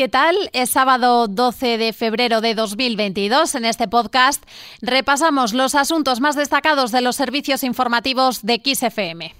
¿qué tal? Es sábado 12 de febrero de 2022. En este podcast repasamos los asuntos más destacados de los servicios informativos de XFM.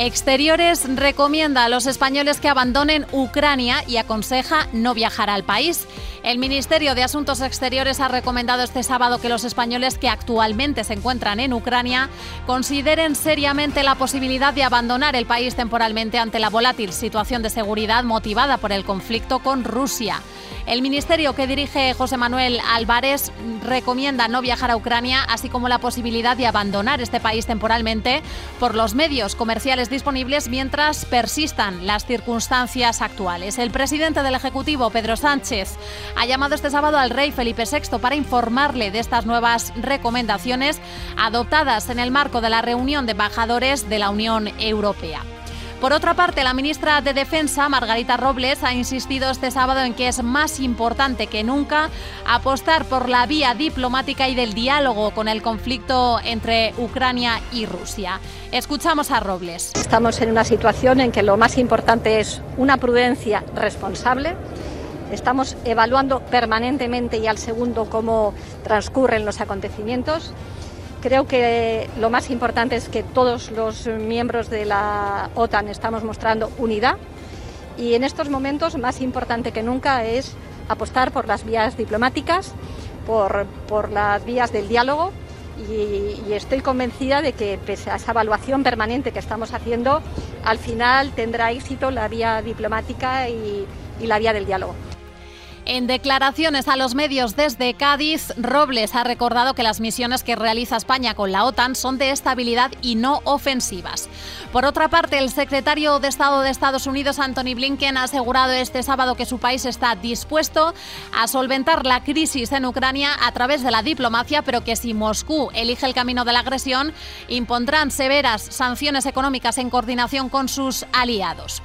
Exteriores recomienda a los españoles que abandonen Ucrania y aconseja no viajar al país. El Ministerio de Asuntos Exteriores ha recomendado este sábado que los españoles que actualmente se encuentran en Ucrania consideren seriamente la posibilidad de abandonar el país temporalmente ante la volátil situación de seguridad motivada por el conflicto con Rusia. El ministerio que dirige José Manuel Álvarez recomienda no viajar a Ucrania, así como la posibilidad de abandonar este país temporalmente por los medios comerciales disponibles mientras persistan las circunstancias actuales. El presidente del Ejecutivo, Pedro Sánchez, ha llamado este sábado al rey Felipe VI para informarle de estas nuevas recomendaciones adoptadas en el marco de la reunión de embajadores de la Unión Europea. Por otra parte, la ministra de Defensa, Margarita Robles, ha insistido este sábado en que es más importante que nunca apostar por la vía diplomática y del diálogo con el conflicto entre Ucrania y Rusia. Escuchamos a Robles. Estamos en una situación en que lo más importante es una prudencia responsable. Estamos evaluando permanentemente y al segundo cómo transcurren los acontecimientos Creo que lo más importante es que todos los miembros de la OTAN estamos mostrando unidad y en estos momentos más importante que nunca es apostar por las vías diplomáticas, por, las vías del diálogo y, estoy convencida de que pese a esa evaluación permanente que estamos haciendo, al final tendrá éxito la vía diplomática y la vía del diálogo. En declaraciones a los medios desde Cádiz, Robles ha recordado que las misiones que realiza España con la OTAN son de estabilidad y no ofensivas. Por otra parte, el secretario de Estado de Estados Unidos, Anthony Blinken, ha asegurado este sábado que su país está dispuesto a solventar la crisis en Ucrania a través de la diplomacia, pero que si Moscú elige el camino de la agresión, impondrán severas sanciones económicas en coordinación con sus aliados.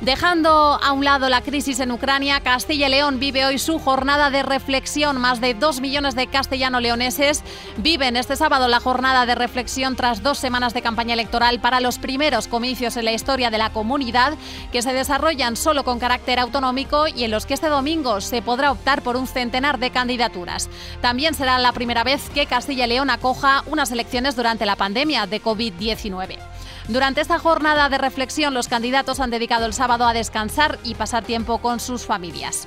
Dejando a un lado la crisis en Ucrania, Castilla y León vive hoy su jornada de reflexión. Más de dos millones de castellano-leoneses viven este sábado la jornada de reflexión tras dos semanas de campaña electoral para los primeros comicios en la historia de la comunidad que se desarrollan solo con carácter autonómico y en los que este domingo se podrá optar por un centenar de candidaturas. También será la primera vez que Castilla y León acoja unas elecciones durante la pandemia de COVID-19. Durante esta jornada de reflexión, los candidatos han dedicado el sábado a descansar y pasar tiempo con sus familias.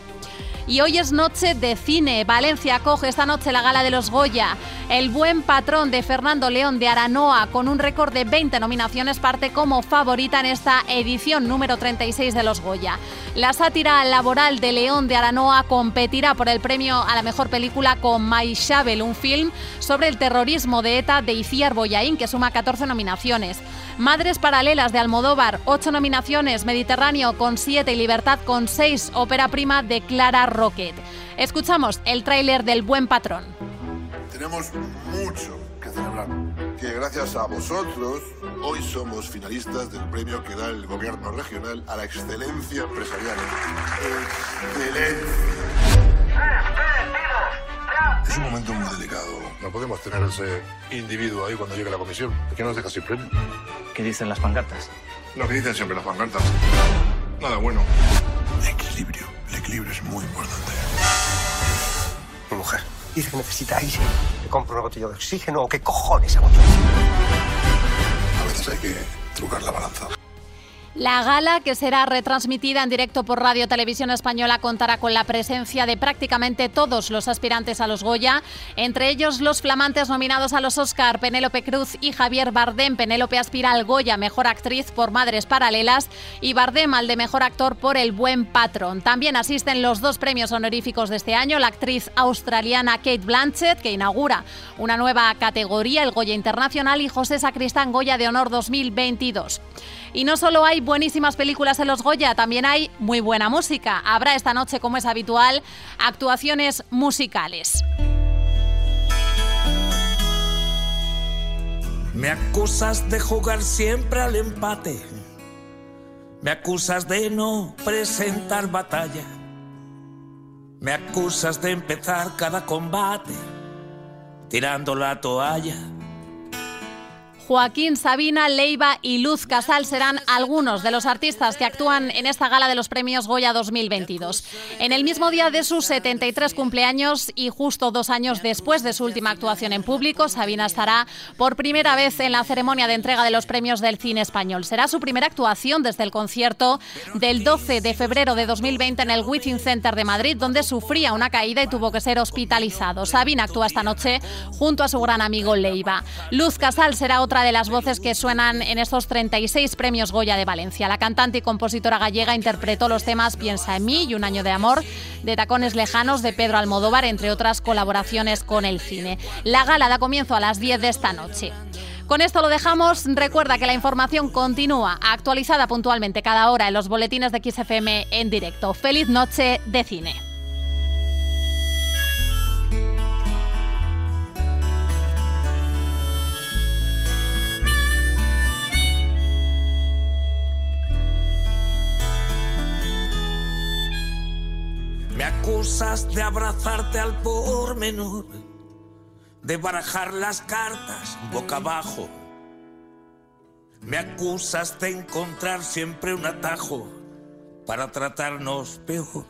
Y hoy es noche de cine. Valencia acoge esta noche la gala de los Goya. El buen patrón de Fernando León de Aranoa, con un récord de 20 nominaciones, parte como favorita en esta edición número 36 de los Goya. La sátira laboral de León de Aranoa competirá por el premio a la mejor película con My Shovel, un film sobre el terrorismo de ETA de Iciar Boyaín, que suma 14 nominaciones. Madres Paralelas de Almodóvar, 8 nominaciones. Mediterráneo con 7 y Libertad con 6. Ópera prima de Clara Rocket. Escuchamos el tráiler del Buen Patrón. Tenemos mucho que celebrar. Que gracias a vosotros hoy somos finalistas del premio que da el gobierno regional a la excelencia empresarial. Es un momento muy delicado. No podemos tener ese individuo ahí cuando llegue la comisión. ¿Por qué nos deja sin premio? ¿Qué dicen las pancartas? Lo que dicen siempre las pancartas. Nada bueno. Equilibrio. El equilibrio es muy importante. Mi mujer dice que necesita aire. Le compro una botella de oxígeno o qué cojones hago yo. La gala, que será retransmitida en directo por Radio Televisión Española, contará con la presencia de prácticamente todos los aspirantes a los Goya, entre ellos los flamantes nominados a los Oscar, Penélope Cruz y Javier Bardem. Penélope aspira al Goya Mejor Actriz por Madres Paralelas y Bardem al de Mejor Actor por El Buen Patrón. También asisten los dos premios honoríficos de este año, la actriz australiana Kate Blanchett, que inaugura una nueva categoría, el Goya Internacional, y José Sacristán Goya de Honor 2022. Y no solo hay buenísimas películas en los Goya, también hay muy buena música. Habrá esta noche, como es habitual, actuaciones musicales. Me acusas de jugar siempre al empate. Me acusas de no presentar batalla. Me acusas de empezar cada combate tirando la toalla. Joaquín Sabina, Leiva y Luz Casal serán algunos de los artistas que actúan en esta gala de los premios Goya 2022. En el mismo día de sus 73 cumpleaños y justo dos años después de su última actuación en público, Sabina estará por primera vez en la ceremonia de entrega de los premios del cine español. Será su primera actuación desde el concierto del 12 de febrero de 2020 en el Within Center de Madrid, donde sufría una caída y tuvo que ser hospitalizado. Sabina actúa esta noche junto a su gran amigo Leiva. Luz Casal será otra de las voces que suenan en estos 36 premios Goya de Valencia. La cantante y compositora gallega interpretó los temas Piensa en mí y Un año de amor, de Tacones lejanos de Pedro Almodóvar, entre otras colaboraciones con el cine. La gala da comienzo a las 10 de esta noche. Con esto lo dejamos. Recuerda que la información continúa actualizada puntualmente cada hora en los boletines de XFM en directo. Feliz noche de cine. Me acusas de abrazarte al pormenor, de barajar las cartas boca abajo. Me acusas de encontrar siempre un atajo para tratarnos peor.